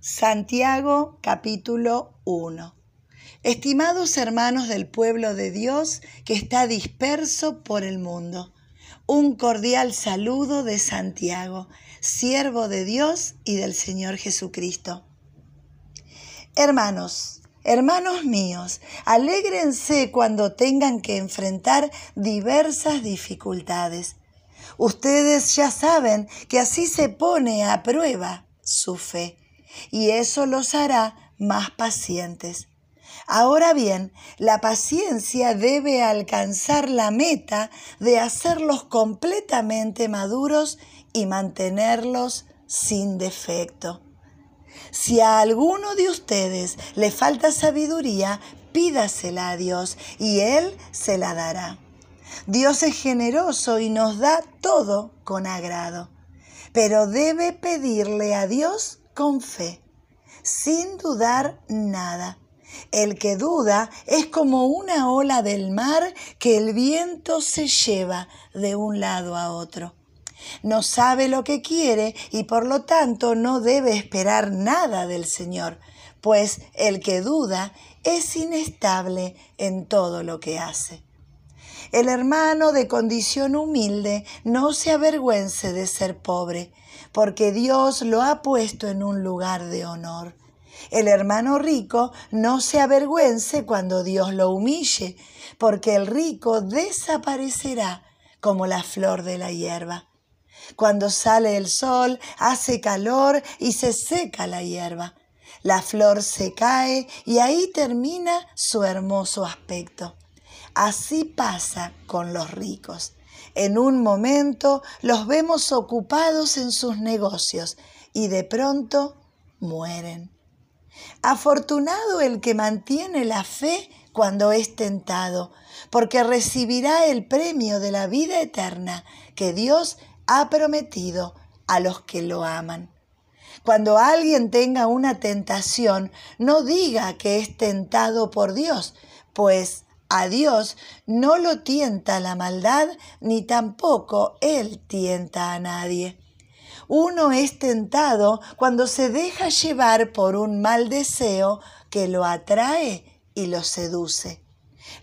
Santiago capítulo 1. Estimados hermanos del pueblo de Dios que está disperso por el mundo, un cordial saludo de Santiago, siervo de Dios y del Señor Jesucristo. Hermanos, hermanos míos, alégrense cuando tengan que enfrentar diversas dificultades. Ustedes ya saben que así se pone a prueba su fe y eso los hará más pacientes. Ahora bien, la paciencia debe alcanzar la meta de hacerlos completamente maduros y mantenerlos sin defecto. Si a alguno de ustedes le falta sabiduría, pídasela a Dios y Él se la dará. Dios es generoso y nos da todo con agrado, pero debe pedirle a Dios con fe, sin dudar nada. El que duda es como una ola del mar que el viento se lleva de un lado a otro. No sabe lo que quiere y por lo tanto no debe esperar nada del Señor, pues el que duda es inestable en todo lo que hace. El hermano de condición humilde no se avergüence de ser pobre, porque Dios lo ha puesto en un lugar de honor. El hermano rico no se avergüence cuando Dios lo humille, porque el rico desaparecerá como la flor de la hierba. Cuando sale el sol, hace calor y se seca la hierba. La flor se cae y ahí termina su hermoso aspecto. Así pasa con los ricos. En un momento los vemos ocupados en sus negocios y de pronto mueren. Afortunado el que mantiene la fe cuando es tentado, porque recibirá el premio de la vida eterna que Dios ha prometido a los que lo aman. Cuando alguien tenga una tentación, no diga que es tentado por Dios, pues a Dios no lo tienta la maldad, ni tampoco Él tienta a nadie. Uno es tentado cuando se deja llevar por un mal deseo que lo atrae y lo seduce.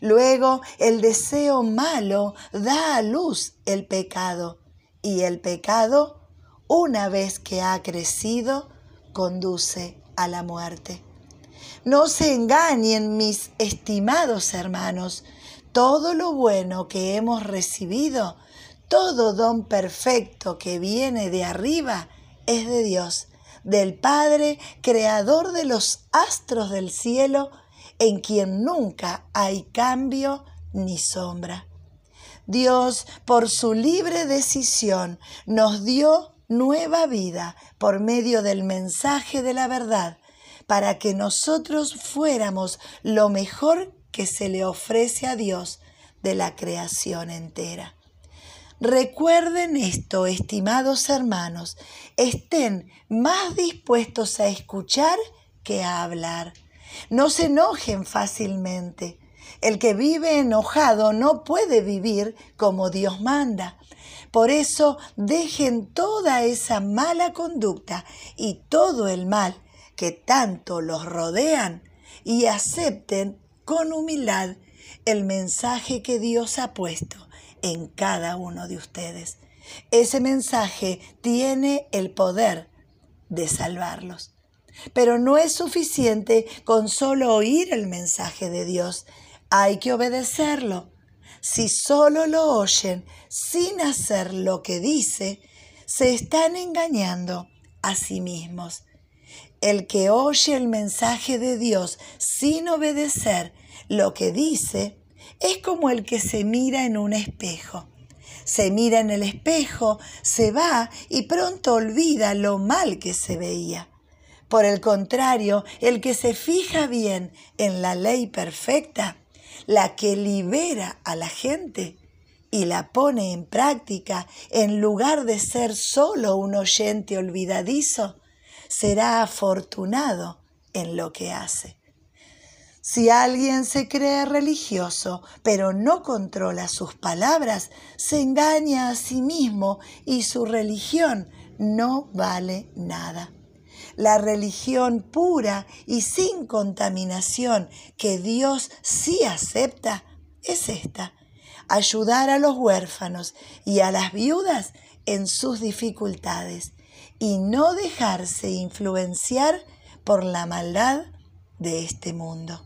Luego el deseo malo da a luz el pecado y el pecado, una vez que ha crecido, conduce a la muerte. No se engañen, mis estimados hermanos, todo lo bueno que hemos recibido, todo don perfecto que viene de arriba, es de Dios, del Padre, creador de los astros del cielo, en quien nunca hay cambio ni sombra. Dios, por su libre decisión, nos dio nueva vida por medio del mensaje de la verdad para que nosotros fuéramos lo mejor que se le ofrece a Dios de la creación entera. Recuerden esto, estimados hermanos, estén más dispuestos a escuchar que a hablar. No se enojen fácilmente. El que vive enojado no puede vivir como Dios manda. Por eso dejen toda esa mala conducta y todo el mal que tanto los rodean y acepten con humildad el mensaje que Dios ha puesto en cada uno de ustedes. Ese mensaje tiene el poder de salvarlos. Pero no es suficiente con solo oír el mensaje de Dios. Hay que obedecerlo. Si solo lo oyen sin hacer lo que dice, se están engañando a sí mismos. El que oye el mensaje de Dios sin obedecer lo que dice es como el que se mira en un espejo. Se mira en el espejo, se va y pronto olvida lo mal que se veía. Por el contrario, el que se fija bien en la ley perfecta, la que libera a la gente y la pone en práctica en lugar de ser solo un oyente olvidadizo, será afortunado en lo que hace. Si alguien se cree religioso pero no controla sus palabras, se engaña a sí mismo y su religión no vale nada. La religión pura y sin contaminación que Dios sí acepta es esta, ayudar a los huérfanos y a las viudas en sus dificultades y no dejarse influenciar por la maldad de este mundo.